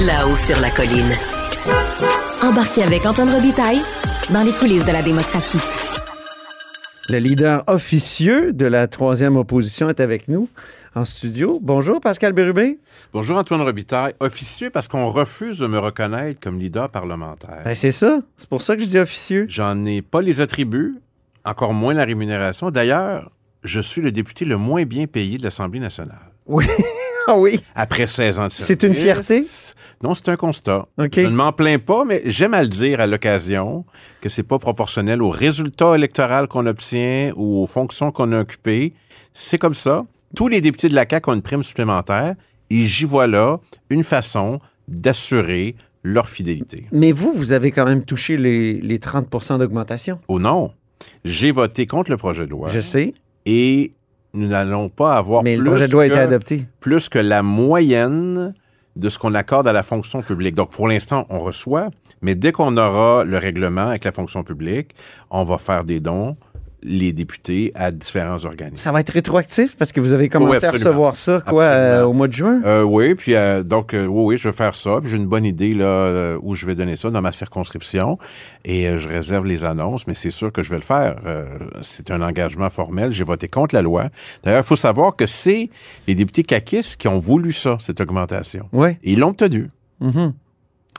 là-haut sur la colline. Embarquez avec Antoine Robitaille dans les coulisses de la démocratie. Le leader officieux de la troisième opposition est avec nous en studio. Bonjour Pascal Bérubé. Bonjour Antoine Robitaille. Officieux parce qu'on refuse de me reconnaître comme leader parlementaire. Ben, c'est ça. C'est pour ça que je dis officieux. J'en ai pas les attributs, encore moins la rémunération. D'ailleurs, je suis le député le moins bien payé de l'Assemblée nationale. Oui. Ah oui. Après 16 ans de service. C'est une fierté? Non, c'est un constat. Je ne m'en plains pas, mais j'aime à le dire à l'occasion que c'est pas proportionnel au résultat électoral qu'on obtient ou aux fonctions qu'on a occupées. C'est comme ça. Tous les députés de la CAQ ont une prime supplémentaire et j'y vois là une façon d'assurer leur fidélité. Mais vous, vous avez quand même touché les, les 30% d'augmentation. Oh non, j'ai voté contre le projet de loi Je sais. et nous n'allons pas avoir Mais plus, le projet de loi a que, été adopté. plus que la moyenne de ce qu'on accorde à la fonction publique. Donc, pour l'instant, on reçoit, mais dès qu'on aura le règlement avec la fonction publique, on va faire des dons, les députés, à différents organismes. Ça va être rétroactif parce que vous avez commencé Oui, à recevoir ça, quoi, euh, au mois de juin? Euh, oui, puis euh, donc, oui, oui, je vais faire ça. J'ai une bonne idée là, où je vais donner ça dans ma circonscription et je réserve les annonces, mais c'est sûr que je vais le faire. C'est un engagement formel. J'ai voté contre la loi. D'ailleurs, il faut savoir que c'est les députés caquistes qui ont voulu ça, cette augmentation. Oui. Et ils l'ont obtenu. Mhm.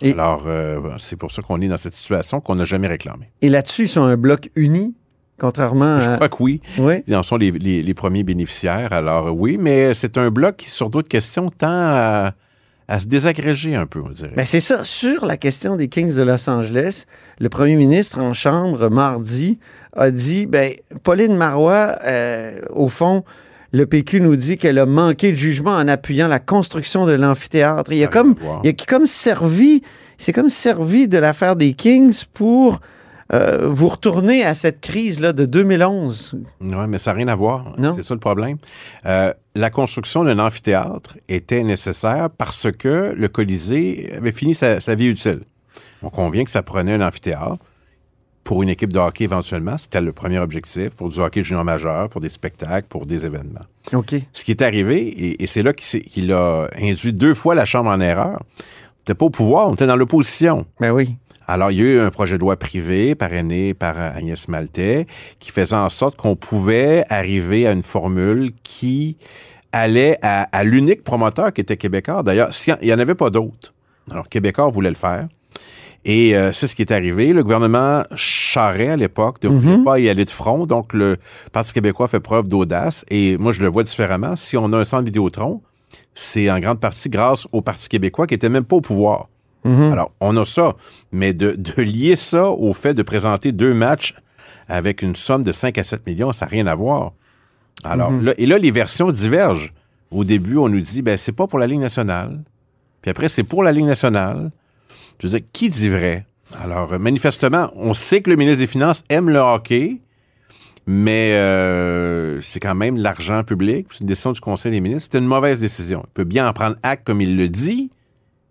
Et- Alors, c'est pour ça qu'on est dans cette situation qu'on n'a jamais réclamée. Et là-dessus, ils sont un bloc uni, contrairement Je à... crois que oui. Oui. Ils en sont les, les- les premiers bénéficiaires. Alors, oui, mais c'est un bloc qui, sur d'autres questions, tend à, à se désagréger un peu, on dirait. Ben c'est ça. Sur la question des Kings de Los Angeles, le premier ministre en chambre mardi a dit, ben Pauline Marois, euh, au fond, le PQ nous dit qu'elle a manqué de jugement en appuyant la construction de l'amphithéâtre. Il y a comme, il y a comme servi, c'est comme servi de l'affaire des Kings pour euh, vous retourner à cette crise là de 2011. Oui, mais ça n'a rien à voir. C'est ça le problème. Euh, la construction d'un amphithéâtre était nécessaire parce que le Colisée avait fini sa, sa vie utile. On convient que ça prenait un amphithéâtre pour une équipe de hockey éventuellement. C'était le premier objectif, pour du hockey junior majeur, pour des spectacles, pour des événements. Ok. Ce qui est arrivé, et, et c'est là qu'il a induit deux fois la Chambre en erreur, on n'était pas au pouvoir, on était dans l'opposition. Ben oui. Alors, il y a eu un projet de loi privé parrainé par Agnès Maltais qui faisait en sorte qu'on pouvait arriver à une formule qui allait à, à l'unique promoteur qui était Québécois. D'ailleurs, il n'y en avait pas d'autres. Alors, Québécois voulait le faire. Et euh, c'est ce qui est arrivé. Le gouvernement Charest, à l'époque, ne voulait pas y aller de front. Donc, le Parti québécois fait preuve d'audace. Et moi, je le vois différemment. Si on a un centre Vidéotron, c'est en grande partie grâce au Parti québécois qui était même pas au pouvoir. Alors, on a ça. Mais de, de lier ça au fait de présenter deux matchs avec une somme de 5 à 7 millions, ça n'a rien à voir. Alors, là, et là, les versions divergent. Au début, on nous dit, ben, c'est pas pour la Ligue nationale. Puis après, c'est pour la Ligue nationale. Je veux dire, qui dit vrai? Alors, euh, manifestement, on sait que le ministre des Finances aime le hockey, mais euh, c'est quand même l'argent public. C'est une décision du Conseil des ministres. C'est une mauvaise décision. Il peut bien en prendre acte comme il le dit,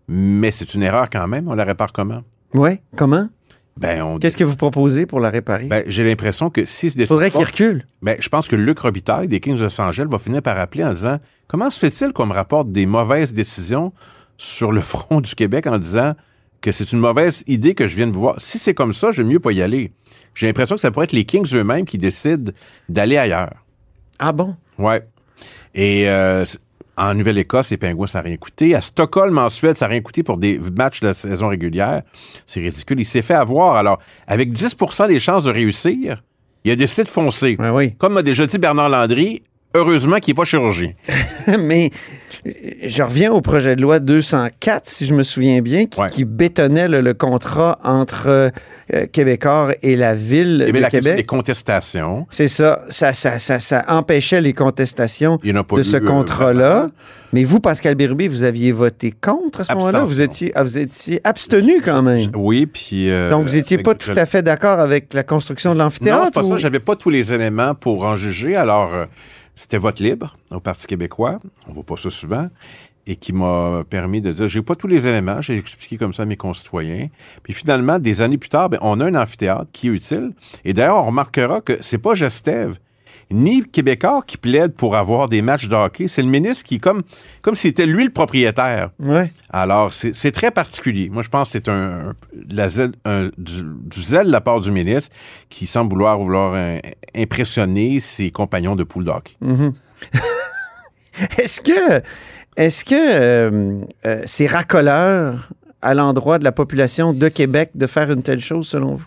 mais c'est une erreur quand même. On la répare comment? Ouais. Comment? Ben, on, Qu'est-ce que vous proposez pour la réparer? ben, j'ai l'impression que si ce Il faudrait qu'il recule. ben, je pense que Luc Robitaille des Kings de Los va finir par appeler en disant Comment se fait-il qu'on me rapporte des mauvaises décisions sur le front du Québec en disant que c'est une mauvaise idée que je viens de vous voir? Si c'est comme ça, j'aime mieux pas y aller. J'ai l'impression que ça pourrait être les Kings eux-mêmes qui décident d'aller ailleurs. Ah bon? Ouais. Et euh, en Nouvelle-Écosse, les Pingouins, ça n'a rien coûté. À Stockholm, en Suède, ça n'a rien coûté pour des matchs de la saison régulière. C'est ridicule. Il s'est fait avoir. Alors, avec 10% des chances de réussir, il a décidé de foncer. Ouais, oui. Comme m'a déjà dit Bernard Landry, heureusement qu'il n'est pas chirurgien. Mais euh, je reviens au projet de loi 204, si je me souviens bien, qui, Ouais. qui bétonnait le, le contrat entre euh, Québécois et la ville avait de la question des Québec. contestations. C'est ça. Ça, ça, ça. ça empêchait les contestations de eu, ce euh, contrat-là. Mais vous, Pascal Bérubé, vous aviez voté contre à ce moment-là? Vous étiez, ah, vous étiez abstenu quand même. Oui, puis... euh, Donc, vous n'étiez pas tout à fait d'accord avec la construction de Non, l'amphithéâtre? c'est pas ou- ça. J'avais pas tous les éléments pour en juger. Alors, c'était vote libre au Parti québécois. On voit pas ça souvent. Et qui m'a permis de dire, j'ai pas tous les éléments. J'ai expliqué comme ça à mes concitoyens. Puis finalement, des années plus tard, ben, on a un amphithéâtre qui est utile. Et d'ailleurs, on remarquera que c'est pas Gestève ni Québécois qui plaide pour avoir des matchs de hockey. C'est le ministre qui, comme, comme si c'était lui le propriétaire. Ouais. Alors, c'est très particulier. Moi, je pense que c'est un, du, du zèle de la part du ministre qui semble vouloir, vouloir euh, impressionner ses compagnons de pool de hockey. Est-ce que, est-ce que euh, euh, c'est racoleur à l'endroit de la population de Québec de faire une telle chose, selon vous?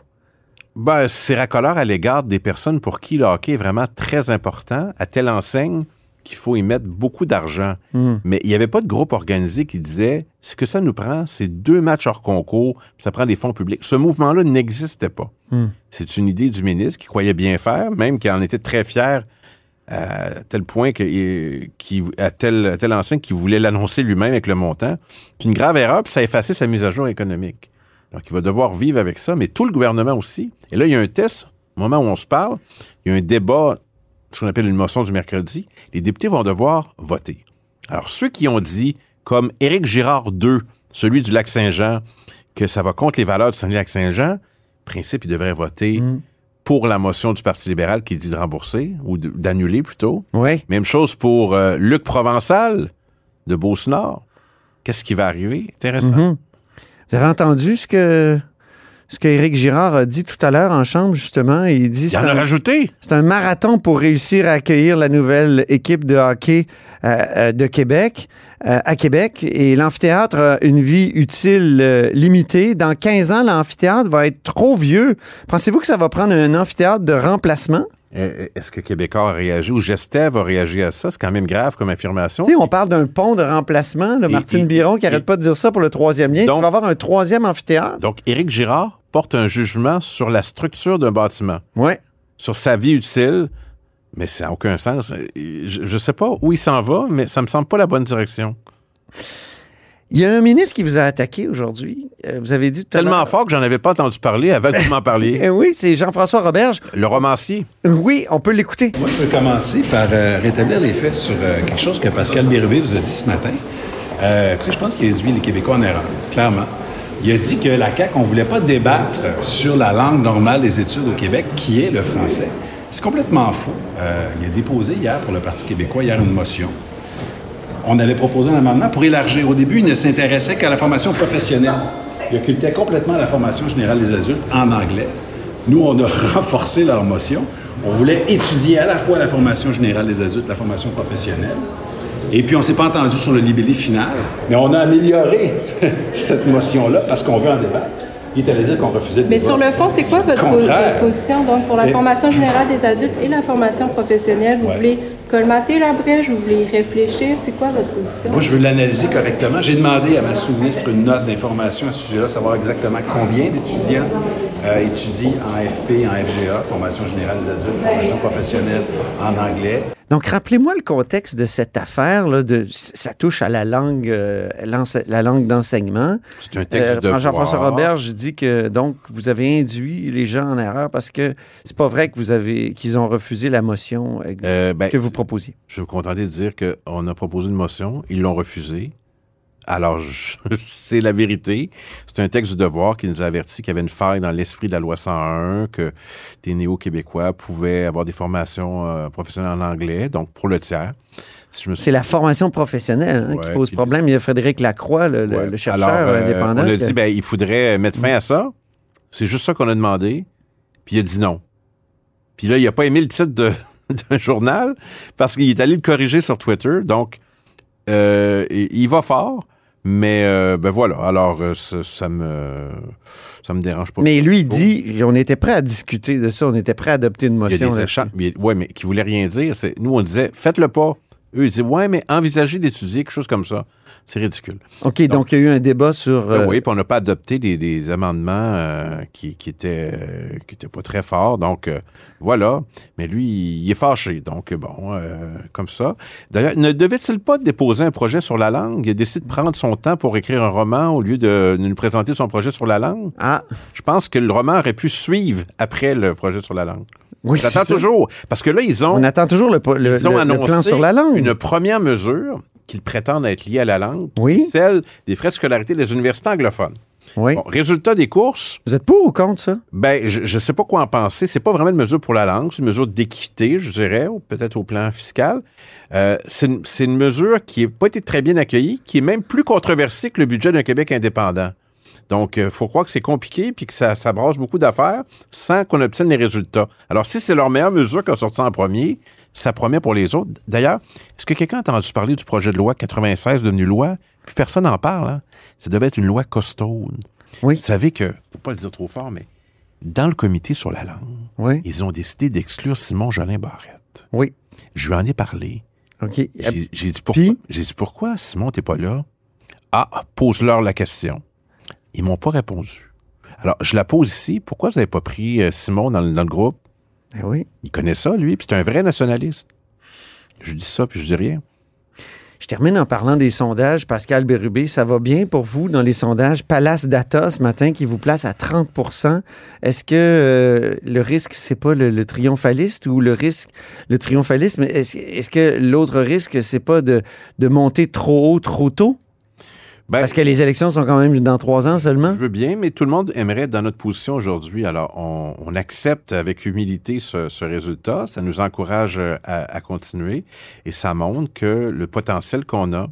Ben, c'est racoleur à l'égard des personnes pour qui le hockey est vraiment très important, à telle enseigne qu'il faut y mettre beaucoup d'argent. Mais il n'y avait pas de groupe organisé qui disait ce que ça nous prend, c'est deux matchs hors concours, puis ça prend des fonds publics. Ce mouvement-là n'existait pas. C'est une idée du ministre qui croyait bien faire, même qui en était très fier à tel point que, euh, qui, à telle, à telle enseigne qu'il voulait l'annoncer lui-même avec le montant. C'est une grave erreur, puis ça a effacé sa mise à jour économique. Donc, il va devoir vivre avec ça, mais tout le gouvernement aussi. Et là, il y a un test, au moment où on se parle, il y a un débat, ce qu'on appelle une motion du mercredi. Les députés vont devoir voter. Alors, ceux qui ont dit, comme Éric Girard II, celui du Lac-Saint-Jean, que ça va contre les valeurs du Saguenay-Lac-Saint-Jean, principe, ils devraient voter pour la motion du Parti libéral qui dit de rembourser, ou d'annuler plutôt. Oui. Même chose pour euh, Luc Provençal de Beauce-Nord. Qu'est-ce qui va arriver? Intéressant. Mhm. Vous avez entendu ce que, ce qu'Éric Girard a dit tout à l'heure en chambre, justement? Il dit Il a un, rajouté. c'est un marathon pour réussir à accueillir la nouvelle équipe de hockey euh, euh, de Québec, euh, à Québec. Et l'amphithéâtre a une vie utile euh, limitée. Dans 15 ans, l'amphithéâtre va être trop vieux. Pensez-vous que ça va prendre un amphithéâtre de remplacement? Euh, Est-ce que Québécois a réagi ou Gestev a réagi à ça? C'est quand même grave comme affirmation. Tu sais, on parle d'un pont de remplacement. là, Martine et- Biron qui et- arrête pas de dire ça pour le troisième lien. Donc- Il va avoir un troisième amphithéâtre. Donc, Éric Girard porte un jugement sur la structure d'un bâtiment, Oui. sur sa vie utile, mais ça n'a aucun sens. Je ne sais pas où il s'en va, mais ça me semble pas la bonne direction. Il y a un ministre qui vous a attaqué aujourd'hui. Euh, vous avez dit Tellement fort que j'en avais pas entendu parler avant que vous m'en parliez. Eh oui, c'est Jean-François Roberge. Le romancier. Oui, on peut l'écouter. Moi, je veux commencer par euh, rétablir les faits sur euh, quelque chose que Pascal Bérubé vous a dit ce matin. Euh, écoutez, je pense qu'il a induit les Québécois en erreur, clairement. Il a dit que la CAQ, on ne voulait pas débattre sur la langue normale des études au Québec, qui est le français. C'est complètement faux. Euh, il a déposé hier pour le Parti québécois, hier, une motion. On avait proposé un amendement pour élargir. Au début, il ne s'intéressait qu'à la formation professionnelle. Il occultait complètement la formation générale des adultes en anglais. Nous, on a renforcé leur motion. On voulait étudier à la fois la formation générale des adultes, la formation professionnelle. Et puis, on ne s'est pas entendu sur le libellé final, mais on a amélioré cette motion-là parce qu'on veut en débattre. Il est allé dire qu'on refusait le Mais sur le fond, c'est quoi votre, position donc pour la formation générale des adultes et la formation professionnelle? Vous Ouais. voulez colmater la? Vous voulez y réfléchir? C'est quoi votre position? Moi, je veux l'analyser correctement. J'ai demandé à ma sous-ministre une note d'information à ce sujet-là, savoir exactement combien d'étudiants euh, étudient en FP, en FGA, formation générale des adultes, formation professionnelle en anglais. Donc, rappelez-moi le contexte de cette affaire. Là, de, ça touche à la langue, euh, la langue d'enseignement. C'est un texte Euh, de Jean-François Roberge dit que donc vous avez induit les gens en erreur parce que c'est pas vrai que vous avez qu'ils ont refusé la motion euh, ben, que vous proposiez. Je me contenter de dire qu'on a proposé une motion, ils l'ont refusée. Alors, c'est la vérité. C'est un texte du devoir qui nous a averti qu'il y avait une faille dans l'esprit de la loi 101, que des néo-québécois pouvaient avoir des formations euh, professionnelles en anglais, donc pour le tiers. Si C'est la formation professionnelle hein, qui pose problème. Il y a Frédéric Lacroix, le, le- Ouais. le chercheur Alors, euh, indépendant. On a que- dit, ben, il faudrait mettre fin à ça. C'est juste ça qu'on a demandé. Puis il a dit non. Puis là, il n'a pas aimé le titre de- d'un journal parce qu'il est allé le corriger sur Twitter. Donc, euh, il il va fort. Mais euh, ben voilà. Alors, euh, ça, ça me ça me dérange pas. Mais lui, il Oh. dit, on était prêt à discuter de ça, on était prêt à adopter une motion. échanges. mais- Ouais, mais qui voulaient rien dire. C'est- Nous, on disait, faites-le pas. Eux, ils disaient, ouais, mais envisagez d'étudier quelque chose comme ça. C'est ridicule. OK, donc, il y a eu un débat sur... Ben euh, oui, puis on n'a pas adopté des, des amendements euh, qui, qui étaient euh, qui étaient pas très forts. Donc voilà. Mais lui, il est fâché. Donc bon, comme ça. D'ailleurs, ne devait-il pas déposer un projet sur la langue? Il a décidé de prendre son temps pour écrire un roman au lieu de nous présenter son projet sur la langue? Ah, Je pense que le roman aurait pu suivre après le projet sur la langue. oui, J'attends toujours. Parce que là, ils ont, On attend toujours le, le- ils ont le- le annoncé plan sur la langue. une première mesure qu'ils prétendent être liée à la langue, Oui. celle des frais de scolarité des universités anglophones. Oui. Bon, résultat des courses, Vous êtes pour ou contre ça? ben, je ne sais pas quoi en penser. C'est pas vraiment une mesure pour la langue, c'est une mesure d'équité, je dirais, ou peut-être au plan fiscal. Euh, c'est une, mesure qui n'a pas été très bien accueillie, qui est même plus controversée que le budget d'un Québec indépendant. Donc, il faut croire que c'est compliqué puis que ça, ça brasse beaucoup d'affaires sans qu'on obtienne les résultats. Alors, si c'est leur meilleure mesure qui a sorti en premier, ça promet pour les autres. D'ailleurs, est-ce que quelqu'un a entendu parler du projet de loi 96 devenu loi? Plus personne n'en parle. Hein? Ça devait être une loi costaud. Oui. Vous savez que, faut pas le dire trop fort, mais dans le comité sur la langue, Oui. ils ont décidé d'exclure Simon Jolin Barrette. Oui. Je lui en ai parlé. OK. J'ai dit pourquoi. Puis? J'ai dit pourquoi, Simon, t'es pas là? Ah, pose-leur la question. Ils m'ont pas répondu. Alors, je la pose ici. Pourquoi vous n'avez pas pris euh, Simon dans, le- dans le groupe? Oui. Il connaît ça, lui, puis c'est un vrai nationaliste. Je dis ça, puis je dis rien. Je termine en parlant des sondages. Pascal Bérubé, ça va bien pour vous dans les sondages Palace Data ce matin qui vous place à 30% Est-ce que euh, le risque, c'est pas le, le triomphaliste ou le risque, le triomphalisme, est-ce est-ce que l'autre risque, c'est pas de, de monter trop haut, trop tôt? Ben, Parce que les élections sont quand même dans trois ans seulement. Je veux bien, mais tout le monde aimerait être dans notre position aujourd'hui. Alors, on, on accepte avec humilité ce, ce résultat. Ça nous encourage euh, à, à continuer et ça montre que le potentiel qu'on a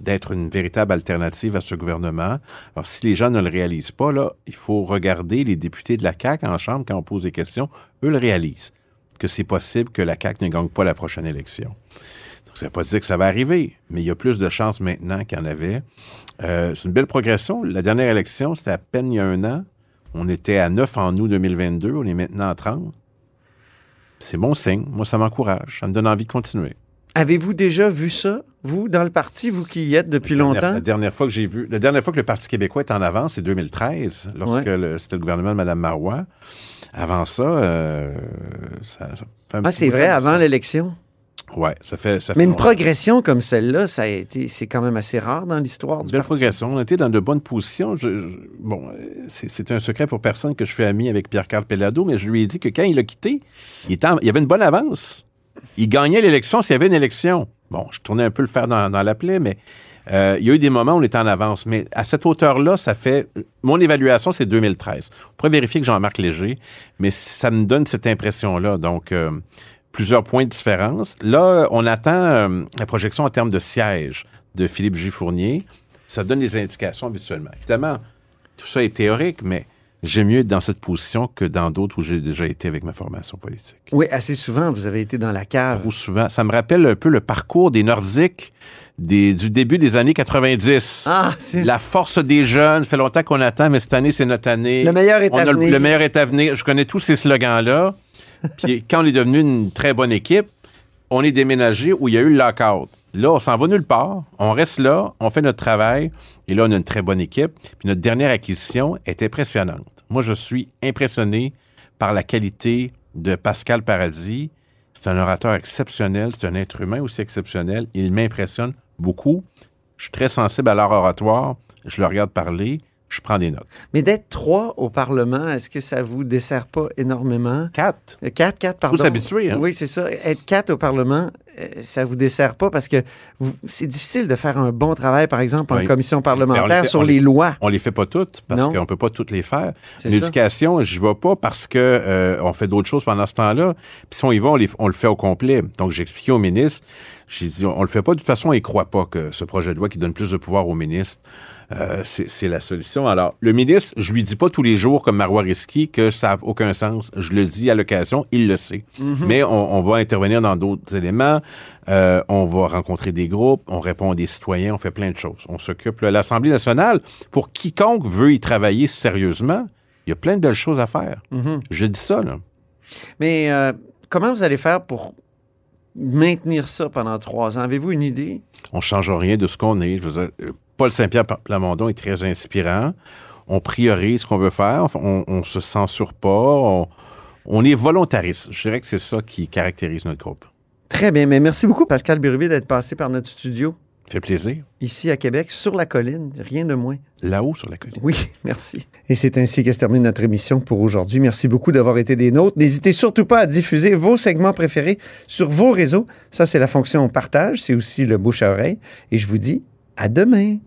d'être une véritable alternative à ce gouvernement. Alors, si les gens ne le réalisent pas, là, il faut regarder les députés de la CAQ en Chambre quand on pose des questions. Eux le réalisent, que c'est possible que la CAQ ne gagne pas la prochaine élection. Ça ne veut pas dire que ça va arriver, mais il y a plus de chances maintenant qu'il y en avait. Euh, c'est une belle progression. La dernière élection, c'était à peine il y a un an. On était à 9 en août 2022. On est maintenant à 30. C'est bon signe. Moi, ça m'encourage. Ça me donne envie de continuer. Avez-vous déjà vu ça, vous, dans le parti, vous qui y êtes depuis La dernière- longtemps? La dernière fois que j'ai vu, la dernière fois que le Parti québécois est en avance, c'est 2013, lorsque Ouais. c'était le gouvernement de Mme Marois. Avant ça, euh, ça, ça fait un Ah, c'est vrai, avant l'élection. Ouais, ça fait. Ça Mais fait une longtemps. progression comme celle-là, ça a été, c'est quand même assez rare dans l'histoire belle parti. progression. On était dans de bonnes positions. Je- je- bon, c'est c'est un secret pour personne que je suis ami avec Pierre-Carl Pellado, mais je lui ai dit que quand il a quitté, il, était en- il y avait une bonne avance. Il gagnait l'élection s'il y avait une élection. Bon, je tournais un peu le fer dans, dans la plaie, mais euh, il y a eu des moments où on était en avance. Mais à cette hauteur-là, ça fait... Mon évaluation, c'est 2013. On pourrait vérifier que Jean-Marc Léger, mais ça me donne cette impression-là. Donc, euh, plusieurs points de différence. Là, on attend euh, la projection en termes de sièges de Philippe J. Fournier. Ça donne des indications habituellement. Évidemment, tout ça est théorique, mais j'aime mieux être dans cette position que dans d'autres où j'ai déjà été avec ma formation politique. Oui, assez souvent, vous avez été dans la cave. Trop souvent. Ça me rappelle un peu le parcours des Nordiques des- du début des années 90. Ah, c'est La force des jeunes, ça fait longtemps qu'on attend, mais cette année, c'est notre année. le meilleur est On à a le, venir. le meilleur est à venir. Je connais tous ces slogans-là. Puis quand on est devenu une très bonne équipe, on est déménagé où il y a eu le lockout. Là, on s'en va nulle part. On reste là, on fait notre travail. Et là, on a une très bonne équipe. Puis notre dernière acquisition est impressionnante. Moi, je suis impressionné par la qualité de Pascal Paradis. C'est un orateur exceptionnel. C'est un être humain aussi exceptionnel. Il m'impressionne beaucoup. Je suis très sensible à leur oratoire. Je le regarde parler. Je prends des notes. Mais d'être trois au Parlement, est-ce que ça vous dessert pas énormément? Quatre. Euh, Quatre, quatre, pardon. s'habituer, hein? Oui, c'est ça. Être quatre au Parlement, euh, ça vous dessert pas parce que vous- c'est difficile de faire un bon travail, par exemple, en Oui. commission parlementaire fait- sur les le- lois. On les fait pas toutes parce qu'on peut pas toutes les faire. L'éducation, je vais pas parce que euh, on fait d'autres choses pendant ce temps-là. Puis si on y va, on, les- on le fait au complet. Donc j'ai expliqué au ministre, j'ai dit on, on le fait pas de toute façon, il croit pas que ce projet de loi qui donne plus de pouvoir au ministre euh, c'est la solution. Alors, le ministre, je lui dis pas tous les jours, comme Marois Risky, que ça n'a aucun sens. Je le dis à l'occasion, il le sait. Mais on, on va intervenir dans d'autres éléments. Euh, on va rencontrer des groupes, on répond à des citoyens, on fait plein de choses. On s'occupe. L'Assemblée nationale, pour quiconque veut y travailler sérieusement, il y a plein de belles choses à faire. Je dis ça, là. Mais euh, comment vous allez faire pour maintenir ça pendant trois ans? Avez-vous une idée? On ne change rien de ce qu'on est. Je veux dire, Paul Saint-Pierre Plamondon est très inspirant. On priorise ce qu'on veut faire. On, on se censure pas. On, on est volontariste. Je dirais que c'est ça qui caractérise notre groupe. Très bien, mais merci beaucoup, Pascal Bérubé, d'être passé par notre studio fait plaisir. ici à Québec, sur la colline, rien de moins. Là-haut sur la colline. Oui, merci. Et c'est ainsi que se termine notre émission pour aujourd'hui. Merci beaucoup d'avoir été des nôtres. N'hésitez surtout pas à diffuser vos segments préférés sur vos réseaux. Ça, c'est la fonction partage. C'est aussi le bouche à oreille. Et je vous dis à demain.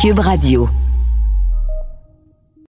Cube Radio.